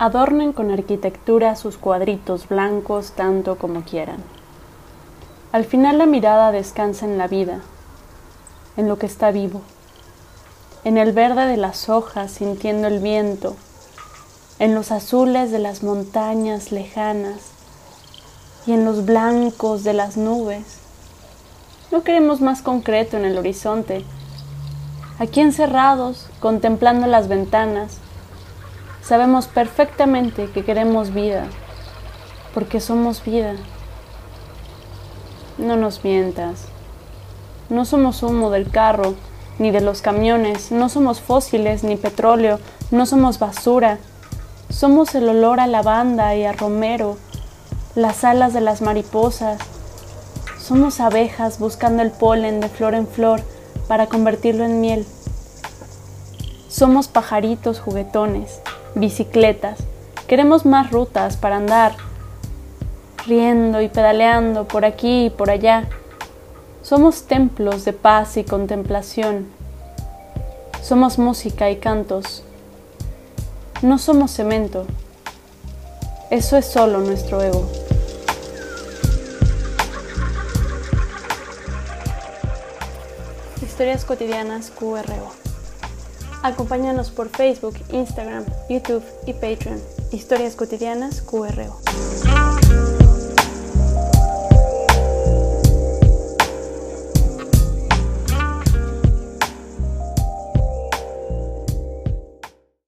Adornen con arquitectura sus cuadritos blancos tanto como quieran. Al final la mirada descansa en la vida, en lo que está vivo, en el verde de las hojas sintiendo el viento, en los azules de las montañas lejanas y en los blancos de las nubes. No queremos más concreto en el horizonte. Aquí encerrados, contemplando las ventanas, sabemos perfectamente que queremos vida, porque somos vida. No nos mientas. No somos humo del carro, ni de los camiones, no somos fósiles, ni petróleo, no somos basura. Somos el olor a lavanda y a romero, las alas de las mariposas. Somos abejas buscando el polen de flor en flor para convertirlo en miel. Somos pajaritos juguetones, bicicletas. Queremos más rutas para andar, riendo y pedaleando por aquí y por allá. Somos templos de paz y contemplación. Somos música y cantos. No somos cemento. Eso es solo nuestro ego. Historias cotidianas QRO. Acompáñanos por Facebook, Instagram, YouTube y Patreon. Historias cotidianas QRO.